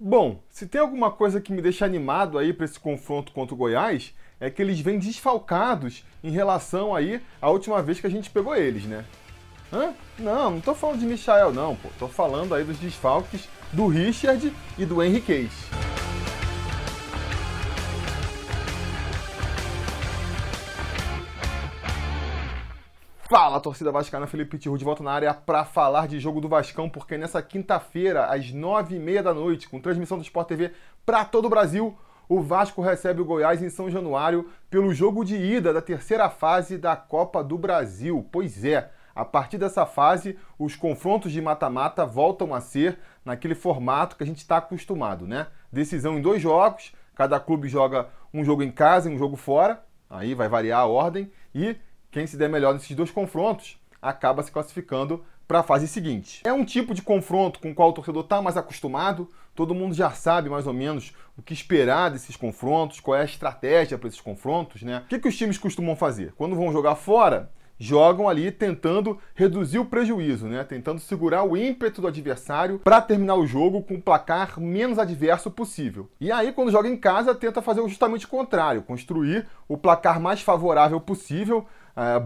Bom, se tem alguma coisa que me deixa animado aí para esse confronto contra o Goiás, é que eles vêm desfalcados em relação aí à última vez que a gente pegou eles, né? Hã? Não, não tô falando de Michael não, pô. Tô falando aí dos desfalques do Richard e do Henriquez. Fala, torcida vascaína, Felipe Tiru de volta na área para falar de jogo do Vascão, porque nessa quinta-feira, às nove e meia da noite, com transmissão do Sport TV para todo o Brasil, o Vasco recebe o Goiás em São Januário pelo jogo de ida da terceira fase da Copa do Brasil. Pois é, a partir dessa fase, os confrontos de mata-mata voltam a ser naquele formato que a gente está acostumado, né? Decisão em dois jogos, cada clube joga um jogo em casa e um jogo fora, aí vai variar a ordem, e quem se der melhor nesses dois confrontos acaba se classificando para a fase seguinte. É um tipo de confronto com o qual o torcedor está mais acostumado, todo mundo já sabe mais ou menos o que esperar desses confrontos, qual é a estratégia para esses confrontos, né? O que, que os times costumam fazer? Quando vão jogar fora, jogam ali tentando reduzir o prejuízo, né? Tentando segurar o ímpeto do adversário para terminar o jogo com o placar menos adverso possível. E aí, quando joga em casa, tenta fazer justamente o contrário, construir o placar mais favorável possível,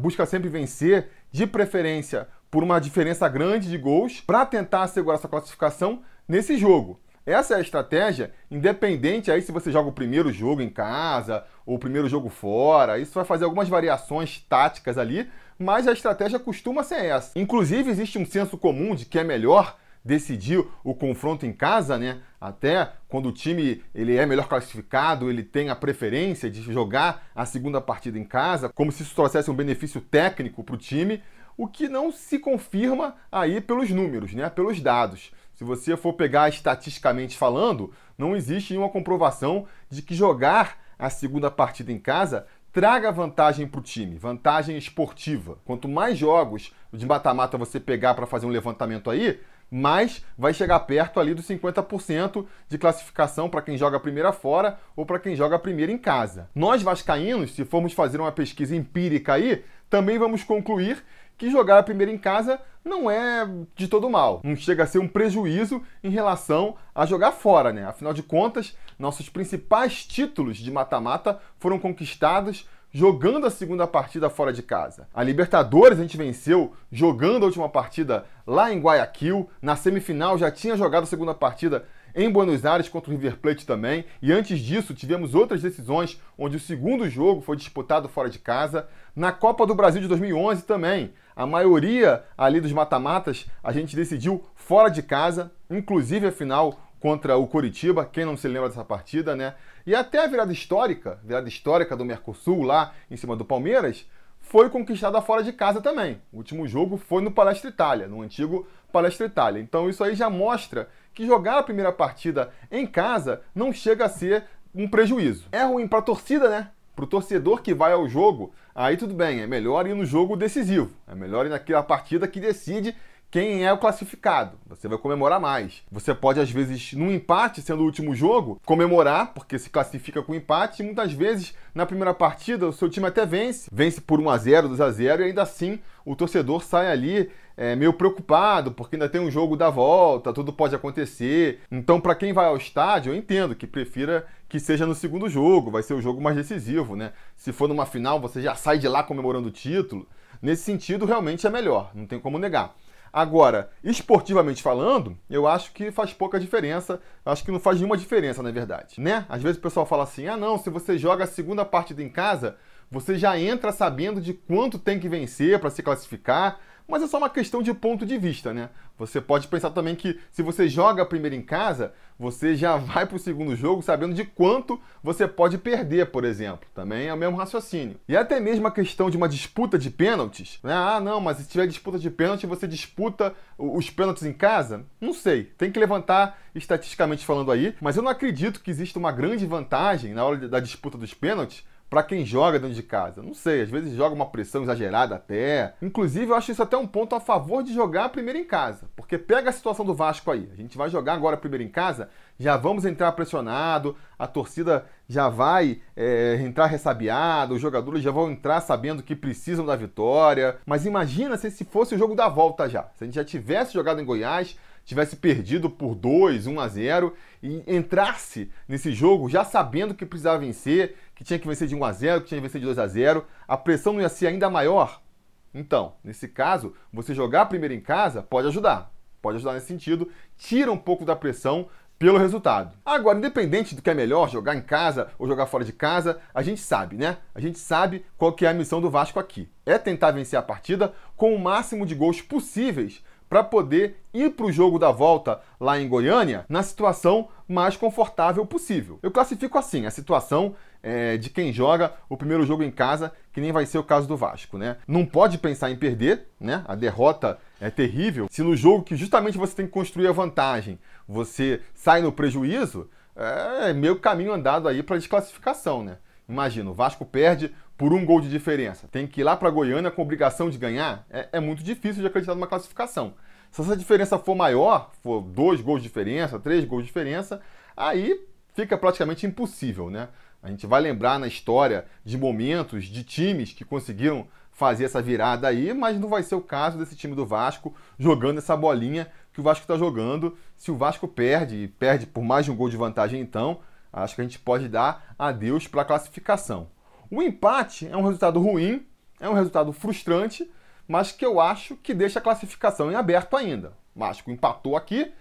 busca sempre vencer, de preferência por uma diferença grande de gols, para tentar assegurar essa classificação nesse jogo. Essa é a estratégia, independente aí se você joga o primeiro jogo em casa ou o primeiro jogo fora. Isso vai fazer algumas variações táticas ali, mas a estratégia costuma ser essa. Inclusive, existe um senso comum de que é melhor decidir o confronto em casa, né? Até quando o time ele é melhor classificado, ele tem a preferência de jogar a segunda partida em casa, como se isso trouxesse um benefício técnico para o time, o que não se confirma aí pelos números, né? Pelos dados. Se você for pegar estatisticamente falando, não existe nenhuma comprovação de que jogar a segunda partida em casa traga vantagem para o time, vantagem esportiva. Quanto mais jogos de mata-mata você pegar para fazer um levantamento aí, mais vai chegar perto ali dos 50% de classificação para quem joga a primeira fora ou para quem joga a primeira em casa. Nós vascaínos, se formos fazer uma pesquisa empírica aí, também vamos concluir que jogar a primeira em casa não é de todo mal. Não chega a ser um prejuízo em relação a jogar fora, né? Afinal de contas, nossos principais títulos de mata-mata foram conquistados jogando a segunda partida fora de casa. A Libertadores a gente venceu jogando a última partida lá em Guayaquil. Na semifinal já tinha jogado a segunda partida em Buenos Aires contra o River Plate também. E antes disso, tivemos outras decisões onde o segundo jogo foi disputado fora de casa. Na Copa do Brasil de 2011 também. A maioria ali dos mata-matas a gente decidiu fora de casa, inclusive a final contra o Coritiba, quem não se lembra dessa partida, né? E até a virada histórica, virada histórica do Mercosul lá em cima do Palmeiras, foi conquistada fora de casa também. O último jogo foi no Palestra Itália, no antigo Palestra Itália. Então isso aí já mostra que jogar a primeira partida em casa não chega a ser um prejuízo. É ruim para a torcida, né? Para o torcedor que vai ao jogo, aí tudo bem, é melhor ir no jogo decisivo. É melhor ir naquela partida que decide quem é o classificado. Você vai comemorar mais. Você pode, às vezes, num empate, sendo o último jogo, comemorar, porque se classifica com empate, e muitas vezes, na primeira partida, o seu time até vence. Vence por 1 a 0 2 a 0 e ainda assim o torcedor sai ali é, meio preocupado, porque ainda tem um jogo da volta, tudo pode acontecer. Então, para quem vai ao estádio, eu entendo que prefira que seja no segundo jogo, vai ser o jogo mais decisivo, né? Se for numa final, você já sai de lá comemorando o título. Nesse sentido, realmente é melhor, não tem como negar. Agora, esportivamente falando, eu acho que faz pouca diferença. Acho que não faz nenhuma diferença, na verdade. Né? Às vezes o pessoal fala assim: ah, não, se você joga a segunda partida em casa, você já entra sabendo de quanto tem que vencer para se classificar mas é só uma questão de ponto de vista, né? Você pode pensar também que se você joga primeiro em casa, você já vai para o segundo jogo sabendo de quanto você pode perder, por exemplo. Também é o mesmo raciocínio. E até mesmo a questão de uma disputa de pênaltis. Né? Ah, não, mas se tiver disputa de pênalti, você disputa os pênaltis em casa? Não sei. Tem que levantar estatisticamente falando aí. Mas eu não acredito que exista uma grande vantagem na hora da disputa dos pênaltis para quem joga dentro de casa. Não sei, às vezes joga uma pressão exagerada até. Inclusive, eu acho isso até um ponto a favor de jogar primeiro em casa. Porque pega a situação do Vasco aí. A gente vai jogar agora primeiro em casa, já vamos entrar pressionado, a torcida já vai é, entrar ressabiada, os jogadores já vão entrar sabendo que precisam da vitória. Mas imagina se esse fosse o jogo da volta já. Se a gente já tivesse jogado em Goiás, tivesse perdido por 2, 1 a 0 e entrasse nesse jogo já sabendo que precisava vencer, que tinha que vencer de 1 a 0, que tinha que vencer de 2 a 0, a pressão não ia ser ainda maior? Então, nesse caso, você jogar primeiro em casa pode ajudar. Pode ajudar nesse sentido, tira um pouco da pressão pelo resultado. Agora, independente do que é melhor, jogar em casa ou jogar fora de casa, a gente sabe, né? A gente sabe qual que é a missão do Vasco aqui. É tentar vencer a partida com o máximo de gols possíveis para poder ir para o jogo da volta lá em Goiânia na situação mais confortável possível. Eu classifico assim a situação é, de quem joga o primeiro jogo em casa, que nem vai ser o caso do Vasco, né? Não pode pensar em perder, né? A derrota é terrível. Se no jogo que justamente você tem que construir a vantagem, você sai no prejuízo, é meio caminho andado aí para desclassificação, né? Imagina, o Vasco perde por um gol de diferença. Tem que ir lá para Goiânia com obrigação de ganhar. É, é, muito difícil de acreditar numa classificação. Se essa diferença for maior, for dois gols de diferença, três gols de diferença, aí fica praticamente impossível, né? A gente vai lembrar na história de momentos de times que conseguiram fazer essa virada aí, mas não vai ser o caso desse time do Vasco jogando essa bolinha que o Vasco está jogando. Se o Vasco perde, e perde por mais de um gol de vantagem, então, acho que a gente pode dar adeus para a classificação. O empate é um resultado ruim, é um resultado frustrante, mas que eu acho que deixa a classificação em aberto ainda. O Vasco empatou aqui,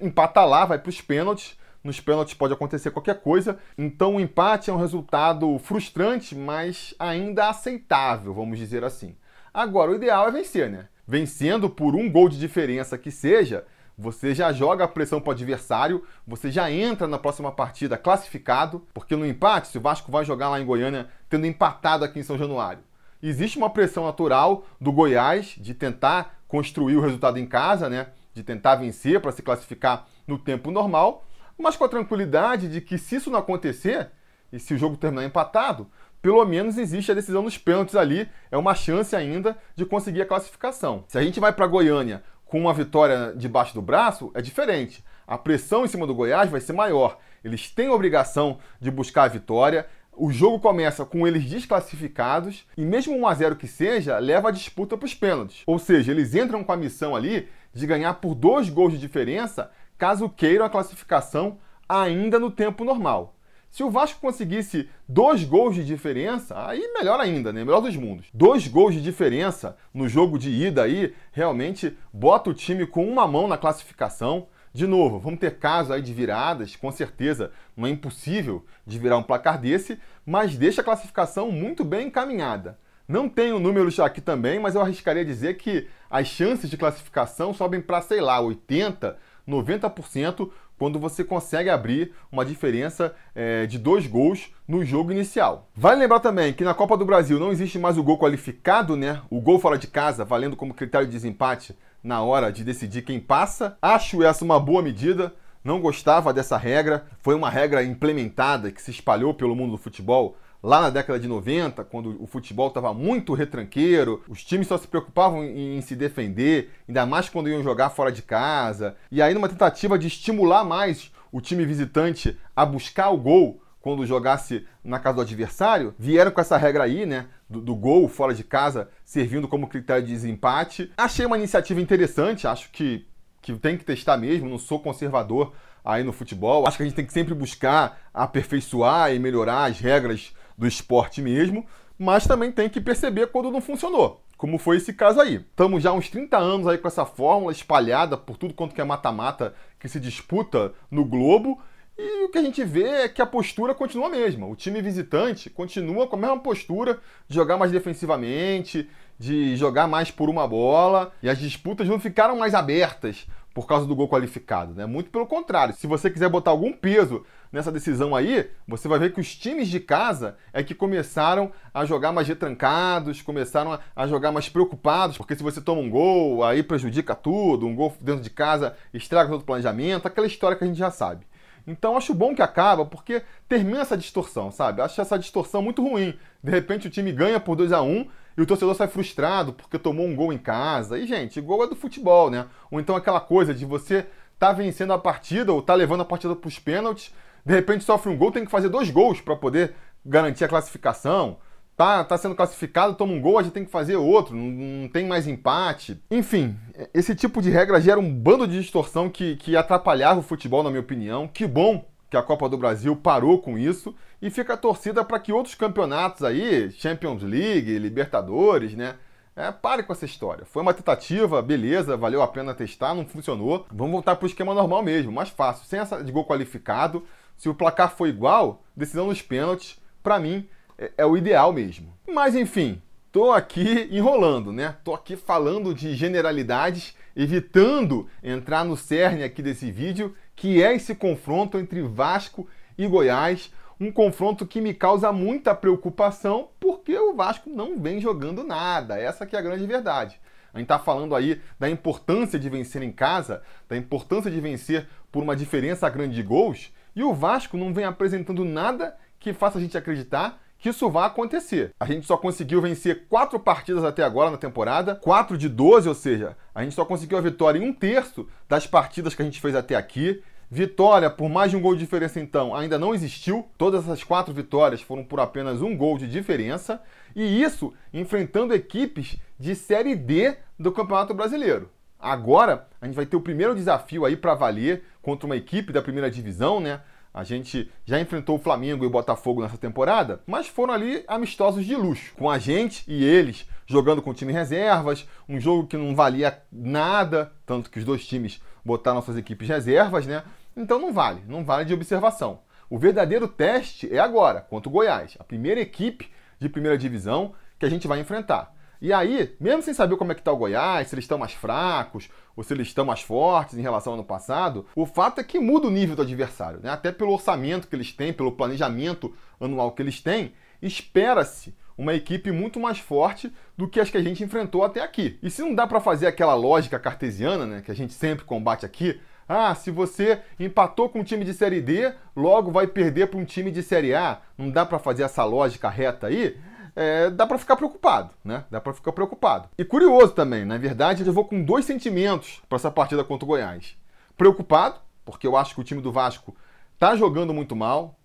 empata lá, vai para os pênaltis. Nos pênaltis pode acontecer qualquer coisa. Então o empate é um resultado frustrante, mas ainda aceitável, vamos dizer assim. Agora, o ideal é vencer, né? Vencendo por um gol de diferença que seja, você já joga a pressão para o adversário, você já entra na próxima partida classificado, porque no empate, se o Vasco vai jogar lá em Goiânia tendo empatado aqui em São Januário, existe uma pressão natural do Goiás de tentar construir o resultado em casa, né? De tentar vencer para se classificar no tempo normal, mas com a tranquilidade de que se isso não acontecer e se o jogo terminar empatado, pelo menos existe a decisão nos pênaltis ali, é uma chance ainda de conseguir a classificação. Se a gente vai para Goiânia com uma vitória debaixo do braço, é diferente. A pressão em cima do Goiás vai ser maior. Eles têm a obrigação de buscar a vitória. O jogo começa com eles desclassificados e mesmo 1 a 0 que seja, leva a disputa para os pênaltis. Ou seja, eles entram com a missão ali de ganhar por dois gols de diferença, caso queiram a classificação ainda no tempo normal. Se o Vasco conseguisse dois gols de diferença, aí melhor ainda, né? Melhor dos mundos. Dois gols de diferença no jogo de ida aí, realmente bota o time com uma mão na classificação. De novo, vamos ter casos aí de viradas, com certeza não é impossível de virar um placar desse, mas deixa a classificação muito bem encaminhada. Não tenho números aqui também, mas eu arriscaria dizer que as chances de classificação sobem para, sei lá, 80, 90%, quando você consegue abrir uma diferença é, de dois gols no jogo inicial. Vale lembrar também que na Copa do Brasil não existe mais o gol qualificado, né? O gol fora de casa, valendo como critério de desempate na hora de decidir quem passa. Acho essa uma boa medida. Não gostava dessa regra. Foi uma regra implementada que se espalhou pelo mundo do futebol lá na década de 90, quando o futebol estava muito retranqueiro, os times só se preocupavam em, em, se defender, ainda mais quando iam jogar fora de casa. E aí, numa tentativa de estimular mais o time visitante a buscar o gol quando jogasse na casa do adversário, vieram com essa regra aí, né? Do, do gol fora de casa servindo como critério de desempate. Achei uma iniciativa interessante, acho que, que tem que testar mesmo, não sou conservador aí no futebol. Acho que a gente tem que sempre buscar aperfeiçoar e melhorar as regras do esporte mesmo, mas também tem que perceber quando não funcionou, como foi esse caso aí. Estamos já uns 30 anos aí com essa fórmula espalhada por tudo quanto que é mata-mata que se disputa no globo, e o que a gente vê é que a postura continua a mesma. O time visitante continua com a mesma postura de jogar mais defensivamente, de jogar mais por uma bola, e as disputas não ficaram mais abertas por causa do gol qualificado, né? Muito pelo contrário. Se você quiser botar algum peso nessa decisão aí, você vai ver que os times de casa é que começaram a jogar mais retrancados, começaram a, jogar mais preocupados, porque se você toma um gol, aí prejudica tudo, um gol dentro de casa estraga todo o planejamento, aquela história que a gente já sabe. Então acho bom que acaba, porque termina essa distorção, sabe? Acho essa distorção muito ruim. De repente o time ganha por 2 a 1 e o torcedor sai frustrado porque tomou um gol em casa. E, gente, gol é do futebol, né? Ou então aquela coisa de você tá vencendo a partida ou tá levando a partida para os pênaltis, de repente sofre um gol, tem que fazer dois gols para poder garantir a classificação. tá, tá sendo classificado, toma um gol, a gente tem que fazer outro, não, não tem mais empate. Enfim, esse tipo de regra gera um bando de distorção que, que atrapalhava o futebol, na minha opinião. Que bom que a Copa do Brasil parou com isso e fica a torcida para que outros campeonatos aí, Champions League, Libertadores, né? É, pare com essa história. Foi uma tentativa, beleza, valeu a pena testar, não funcionou. Vamos voltar para o esquema normal mesmo, mais fácil, sem essa de gol qualificado. Se o placar for igual, decisão nos pênaltis, para mim, é, é o ideal mesmo. Mas enfim, tô aqui enrolando, né? Tô aqui falando de generalidades, evitando entrar no cerne aqui desse vídeo, que é esse confronto entre Vasco e Goiás um confronto que me causa muita preocupação porque o Vasco não vem jogando nada. Essa que é a grande verdade. A gente está falando aí da importância de vencer em casa, da importância de vencer por uma diferença grande de gols, e o Vasco não vem apresentando nada que faça a gente acreditar que isso vai acontecer. A gente só conseguiu vencer quatro partidas até agora na temporada, quatro de 12, ou seja, a gente só conseguiu a vitória em um terço das partidas que a gente fez até aqui. Vitória por mais de um gol de diferença, então, ainda não existiu. Todas essas quatro vitórias foram por apenas um gol de diferença. E isso enfrentando equipes de Série D do Campeonato Brasileiro. Agora, a gente vai ter o primeiro desafio aí para valer contra uma equipe da primeira divisão, né? A gente já enfrentou o Flamengo e o Botafogo nessa temporada, mas foram ali amistosos de luxo, com a gente e eles jogando com time reservas, um jogo que não valia nada, tanto que os dois times botaram suas equipes reservas, né? Então não vale, não vale de observação. O verdadeiro teste é agora, contra o Goiás, a primeira equipe de primeira divisão que a gente vai enfrentar. E aí, mesmo sem saber como é que está o Goiás, se eles estão mais fracos ou se eles estão mais fortes em relação ao ano passado, o fato é que muda o nível do adversário, né? Até pelo orçamento que eles têm, pelo planejamento anual que eles têm, espera-se uma equipe muito mais forte do que as que a gente enfrentou até aqui. E se não dá para fazer aquela lógica cartesiana, né, que a gente sempre combate aqui, ah, se você empatou com um time de Série D, logo vai perder para um time de Série A. Não dá para fazer essa lógica reta aí? É, dá para ficar preocupado, né? Dá para ficar preocupado. E curioso também, na verdade, eu vou com dois sentimentos para essa partida contra o Goiás. Preocupado, porque eu acho que o time do Vasco tá jogando muito mal,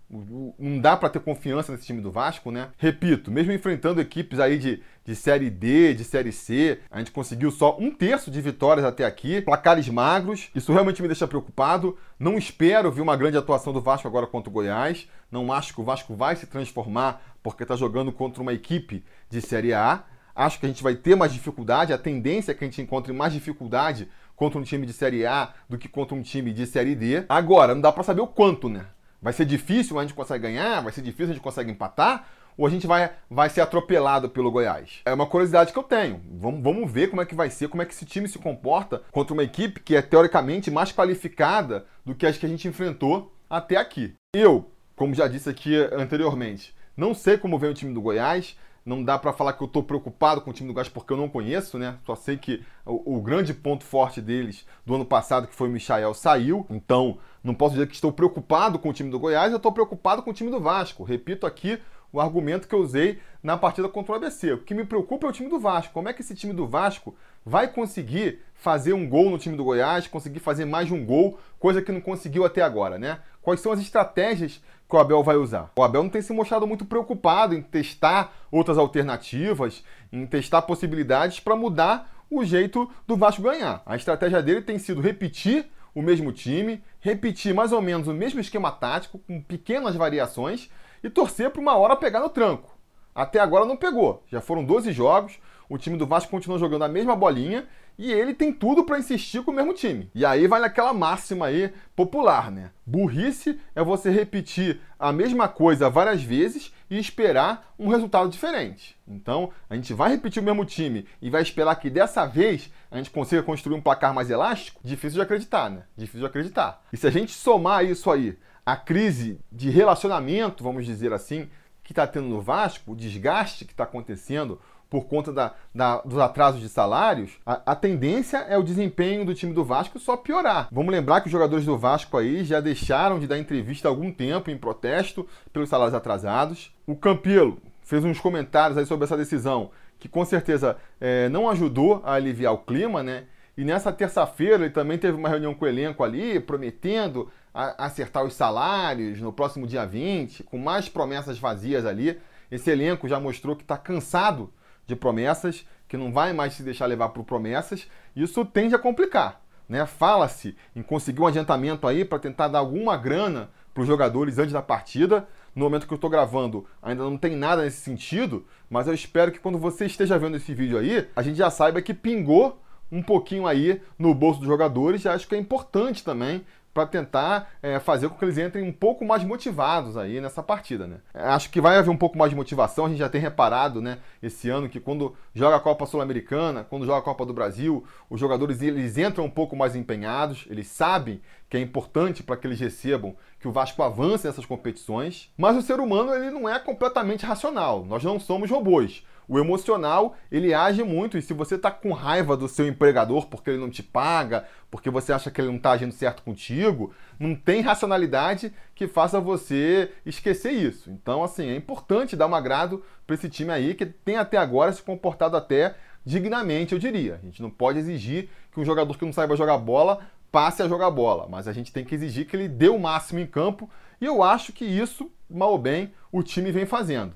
não dá para ter confiança nesse time do Vasco, né? Repito, mesmo enfrentando equipes aí de, de Série D, de Série C, a gente conseguiu só um terço de vitórias até aqui, placares magros, isso realmente me deixa preocupado. Não espero ver uma grande atuação do Vasco agora contra o Goiás, não acho que o Vasco vai se transformar porque está jogando contra uma equipe de Série A. Acho que a gente vai ter mais dificuldade, a tendência é que a gente encontre mais dificuldade contra um time de Série A do que contra um time de Série D. Agora, não dá para saber o quanto, né? Vai ser difícil, a gente consegue ganhar? Vai ser difícil, a gente consegue empatar? Ou a gente vai, vai ser atropelado pelo Goiás? É uma curiosidade que eu tenho. Vamos, vamos ver como é que vai ser, como é que esse time se comporta contra uma equipe que é teoricamente mais qualificada do que as que a gente enfrentou até aqui. Eu, como já disse aqui anteriormente, não sei como vem o time do Goiás. Não dá para falar que eu estou preocupado com o time do Goiás porque eu não conheço, né? Só sei que o, o, grande ponto forte deles do ano passado, que foi o Michael, saiu. Então, não posso dizer que estou preocupado com o time do Goiás, eu estou preocupado com o time do Vasco. Repito aqui o argumento que eu usei na partida contra o ABC. O que me preocupa é o time do Vasco. Como é que esse time do Vasco vai conseguir fazer um gol no time do Goiás, conseguir fazer mais de um gol, coisa que não conseguiu até agora, né? Quais são as estratégias que o Abel vai usar? O Abel não tem se mostrado muito preocupado em testar outras alternativas, em testar possibilidades para mudar o jeito do Vasco ganhar. A estratégia dele tem sido repetir o mesmo time, repetir mais ou menos o mesmo esquema tático, com pequenas variações, e torcer para uma hora pegar no tranco. Até agora não pegou. Já foram 12 jogos, o time do Vasco continua jogando a mesma bolinha e ele tem tudo para insistir com o mesmo time. E aí vai naquela máxima aí popular, né? Burrice é você repetir a mesma coisa várias vezes e esperar um resultado diferente. Então, a gente vai repetir o mesmo time e vai esperar que dessa vez a gente consiga construir um placar mais elástico? Difícil de acreditar, né? Difícil de acreditar. E se a gente somar isso aí, a crise de relacionamento, vamos dizer assim, que está tendo no Vasco, o desgaste que está acontecendo, por conta da, da, dos atrasos de salários, a, a, tendência é o desempenho do time do Vasco só piorar. Vamos lembrar que os jogadores do Vasco aí já deixaram de dar entrevista há algum tempo em protesto pelos salários atrasados. O Campelo fez uns comentários aí sobre essa decisão que com certeza é, não ajudou a aliviar o clima, né? E nessa terça-feira ele também teve uma reunião com o elenco ali, prometendo acertar os salários no próximo dia 20, com mais promessas vazias ali. Esse elenco já mostrou que está cansado de promessas, que não vai mais se deixar levar por promessas. Isso tende a complicar. Né? Fala-se em conseguir um adiantamento aí para tentar dar alguma grana para os jogadores antes da partida. No momento que eu estou gravando, ainda não tem nada nesse sentido, mas eu espero que quando você esteja vendo esse vídeo aí, a gente já saiba que pingou um pouquinho aí no bolso dos jogadores. Já acho que é importante também para tentar é, fazer com que eles entrem um pouco mais motivados aí nessa partida, né? Acho que vai haver um pouco mais de motivação. A gente já tem reparado, né, esse ano que quando joga a Copa Sul-Americana, quando joga a Copa do Brasil, os jogadores eles entram um pouco mais empenhados, eles sabem que é importante para que eles recebam que o Vasco avance nessas competições. Mas o ser humano ele não é completamente racional. Nós não somos robôs. O emocional, ele age muito, e se você está com raiva do seu empregador porque ele não te paga, porque você acha que ele não está agindo certo contigo, não tem racionalidade que faça você esquecer isso. Então, assim, é importante dar um agrado para esse time aí, que tem até agora se comportado até dignamente, eu diria. A gente não pode exigir que um jogador que não saiba jogar bola passe a jogar bola, mas a gente tem que exigir que ele dê o máximo em campo, e eu acho que isso, mal ou bem, o time vem fazendo.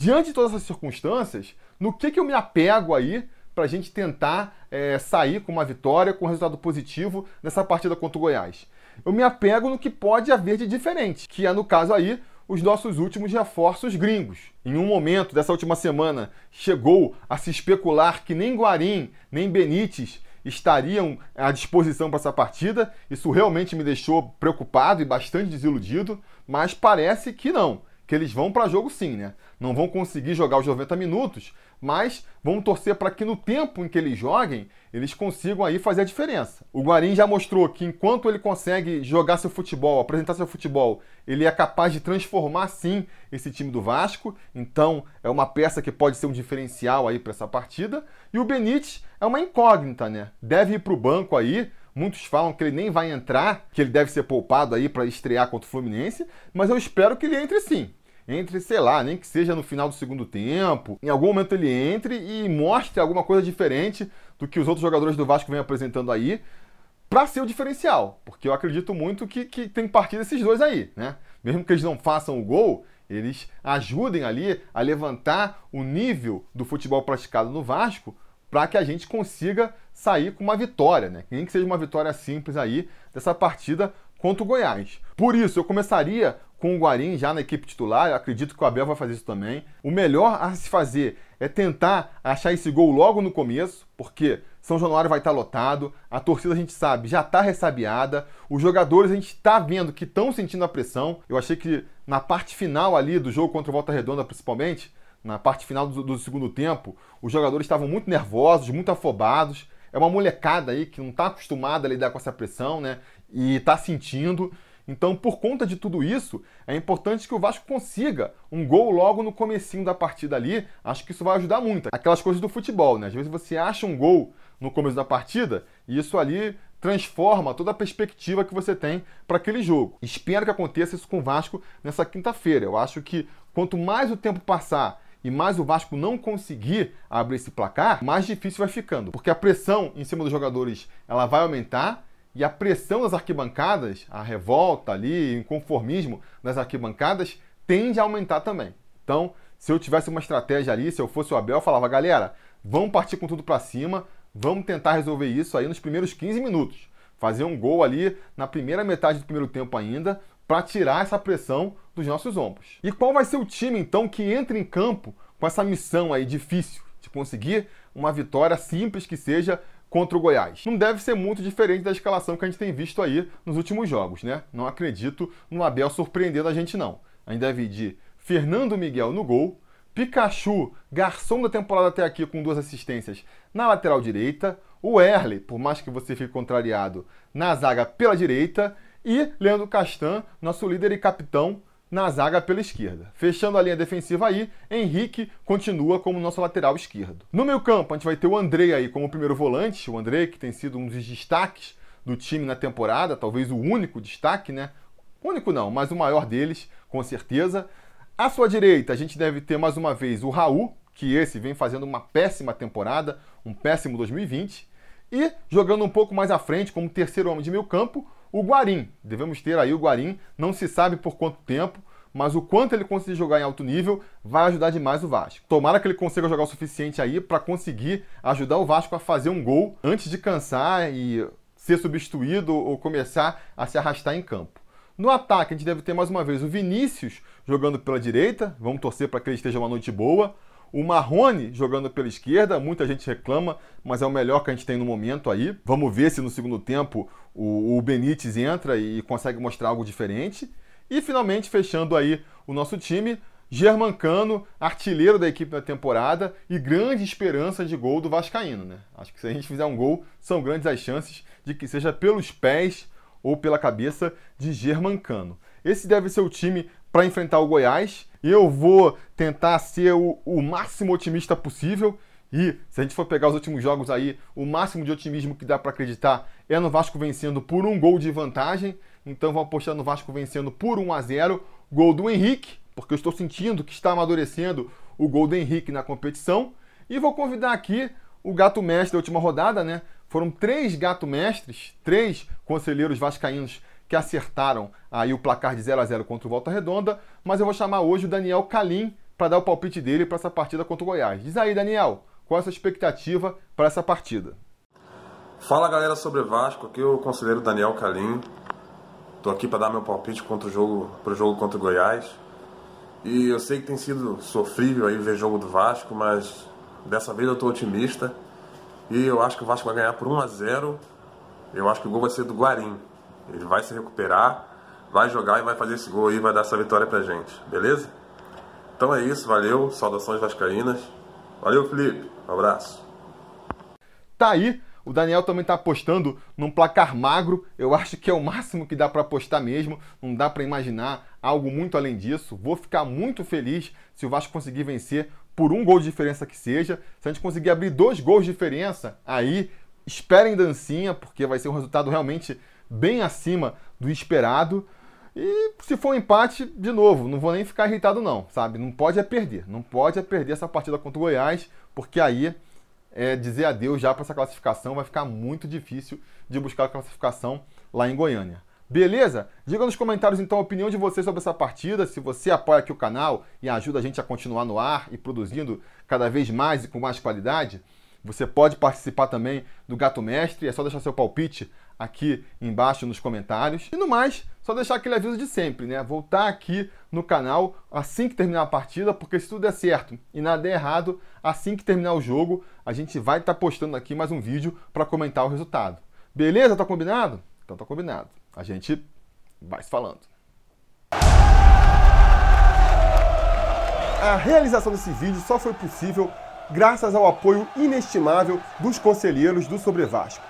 Diante de todas essas circunstâncias, no que, que eu me apego aí para a gente tentar é, sair com uma vitória, com um resultado positivo nessa partida contra o Goiás? Eu me apego no que pode haver de diferente, que é, no caso aí, os nossos últimos reforços gringos. Em um momento dessa última semana, chegou a se especular que nem Guarim, nem Benítez estariam à disposição para essa partida. Isso realmente me deixou preocupado e bastante desiludido, mas parece que não que eles vão para jogo sim, né? Não vão conseguir jogar os 90 minutos, mas vão torcer para que no tempo em que eles joguem, eles consigam aí fazer a diferença. O Guarim já mostrou que enquanto ele consegue jogar seu futebol, apresentar seu futebol, ele é capaz de transformar sim esse time do Vasco. Então, é uma peça que pode ser um diferencial aí para essa partida. E o Benítez é uma incógnita, né? Deve ir para o banco aí, Muitos falam que ele nem vai entrar, que ele deve ser poupado aí para estrear contra o Fluminense, mas eu espero que ele entre sim entre, sei lá, nem que seja no final do segundo tempo, em algum momento ele entre e mostre alguma coisa diferente do que os outros jogadores do Vasco vêm apresentando aí, para ser o diferencial, porque eu acredito muito que, que tem partido esses dois aí, né? Mesmo que eles não façam o gol, eles ajudem ali a levantar o nível do futebol praticado no Vasco para que a gente consiga sair com uma vitória, né? Nem que seja uma vitória simples aí dessa partida contra o Goiás. Por isso, eu começaria com o Guarim já na equipe titular, acredito que o Abel vai fazer isso também. O melhor a se fazer é tentar achar esse gol logo no começo, porque São Januário vai estar lotado, a torcida a gente sabe já está ressabiada, os jogadores a gente está vendo que estão sentindo a pressão. Eu achei que na parte final ali do jogo contra o Volta Redonda, principalmente, na parte final do, do segundo tempo, os jogadores estavam muito nervosos, muito afobados. É uma molecada aí que não está acostumada a lidar com essa pressão, né? E está sentindo. Então, por conta de tudo isso, é importante que o Vasco consiga um gol logo no comecinho da partida ali. Acho que isso vai ajudar muito. Aquelas coisas do futebol, né? Às vezes você acha um gol no começo da partida e isso ali transforma toda a perspectiva que você tem para aquele jogo. Espero que aconteça isso com o Vasco nessa quinta-feira. Eu acho que quanto mais o tempo passar e mais o Vasco não conseguir abrir esse placar, mais difícil vai ficando, porque a pressão em cima dos jogadores ela vai aumentar e a pressão das arquibancadas, a revolta ali, o inconformismo das arquibancadas tende a aumentar também. Então, se eu tivesse uma estratégia ali, se eu fosse o Abel, eu falava, galera, vamos partir com tudo para cima, vamos tentar resolver isso aí nos primeiros 15 minutos. Fazer um gol ali na primeira metade do primeiro tempo ainda, para tirar essa pressão dos nossos ombros. E qual vai ser o time então que entra em campo com essa missão aí difícil de conseguir uma vitória simples que seja contra o Goiás. Não deve ser muito diferente da escalação que a gente tem visto aí nos últimos jogos, né? Não acredito no Abel surpreendendo a gente, não. A gente deve ir de Fernando Miguel no gol, Pikachu, garçom da temporada até aqui com duas assistências na lateral direita, o Erle, por mais que você fique contrariado, na zaga pela direita, e Leandro Castan, nosso líder e capitão, na zaga pela esquerda. Fechando a linha defensiva aí, Henrique continua como nosso lateral esquerdo. No meio campo, a gente vai ter o Andrei aí como primeiro volante, o Andrei que tem sido um dos destaques do time na temporada, talvez o único destaque, né? único não, mas o maior deles, com certeza. À sua direita, a gente deve ter mais uma vez o Raul, que esse vem fazendo uma péssima temporada, um péssimo 2020. E jogando um pouco mais à frente, como terceiro homem de meio campo, o Guarim. Devemos ter aí o Guarim, não se sabe por quanto tempo, mas o quanto ele conseguir jogar em alto nível vai ajudar demais o Vasco. Tomara que ele consiga jogar o suficiente aí para conseguir ajudar o Vasco a fazer um gol antes de cansar e ser substituído ou começar a se arrastar em campo. No ataque, a gente deve ter mais uma vez o Vinícius jogando pela direita, vamos torcer para que ele esteja uma noite boa. O Marrone jogando pela esquerda, muita gente reclama, mas é o melhor que a gente tem no momento aí. Vamos ver se no segundo tempo o, o Benítez entra e consegue mostrar algo diferente. E finalmente, fechando aí o nosso time, Germancano, artilheiro da equipe na temporada e grande esperança de gol do Vascaíno, né? Acho que se a gente fizer um gol, são grandes as chances de que seja pelos pés ou pela cabeça de Germancano. Esse deve ser o time para enfrentar o Goiás. Eu vou tentar ser o, o, máximo otimista possível. E se a gente for pegar os últimos jogos aí, o máximo de otimismo que dá para acreditar é no Vasco vencendo por um gol de vantagem. Então vou apostar no Vasco vencendo por 1 a 0, gol do Henrique, porque eu estou sentindo que está amadurecendo o gol do Henrique na competição. E vou convidar aqui o gato mestre da última rodada, né? Foram três gato mestres, três conselheiros vascaínos que acertaram aí o placar de 0 a 0 contra o Volta Redonda, mas eu vou chamar hoje o Daniel Calim para dar o palpite dele para essa partida contra o Goiás. Diz aí, Daniel, qual é a sua expectativa para essa partida? Fala galera sobre Vasco, aqui é o conselheiro Daniel Calim. Estou aqui para dar meu palpite contra o jogo, para o jogo contra o Goiás. E eu sei que tem sido sofrível aí ver jogo do Vasco, mas dessa vez eu estou otimista. E eu acho que o Vasco vai ganhar por 1 a 0. Eu acho que o gol vai ser do Guarim. Ele vai se recuperar, vai jogar e vai fazer esse gol aí, vai dar essa vitória pra gente, beleza? Então é isso, valeu, saudações vascaínas. Valeu, Felipe, um abraço. Tá aí, o Daniel também tá apostando num placar magro. Eu acho que é o máximo que dá para apostar mesmo. Não dá para imaginar algo muito além disso. Vou ficar muito feliz se o Vasco conseguir vencer por um gol de diferença que seja. Se a gente conseguir abrir dois gols de diferença, aí esperem dancinha, porque vai ser um resultado realmente bem acima do esperado. E se for um empate, de novo, não vou nem ficar irritado não, sabe? Não pode é perder, não pode é perder essa partida contra o Goiás, porque aí é dizer adeus já para essa classificação, vai ficar muito difícil de buscar a classificação lá em Goiânia. Beleza? Diga nos comentários então a opinião de vocês sobre essa partida, se você apoia aqui o canal e ajuda a gente a continuar no ar e produzindo cada vez mais e com mais qualidade. Você pode participar também do Gato Mestre, é só deixar seu palpite aqui embaixo nos comentários. E no mais, só deixar aquele aviso de sempre, né? Voltar aqui no canal assim que terminar a partida, porque se tudo der certo e nada der errado, assim que terminar o jogo, a gente vai estar tá postando aqui mais um vídeo para comentar o resultado. Beleza? Tá combinado? Então tá combinado. A gente vai se falando. A realização desse vídeo só foi possível graças ao apoio inestimável dos conselheiros do Sobre Vasco.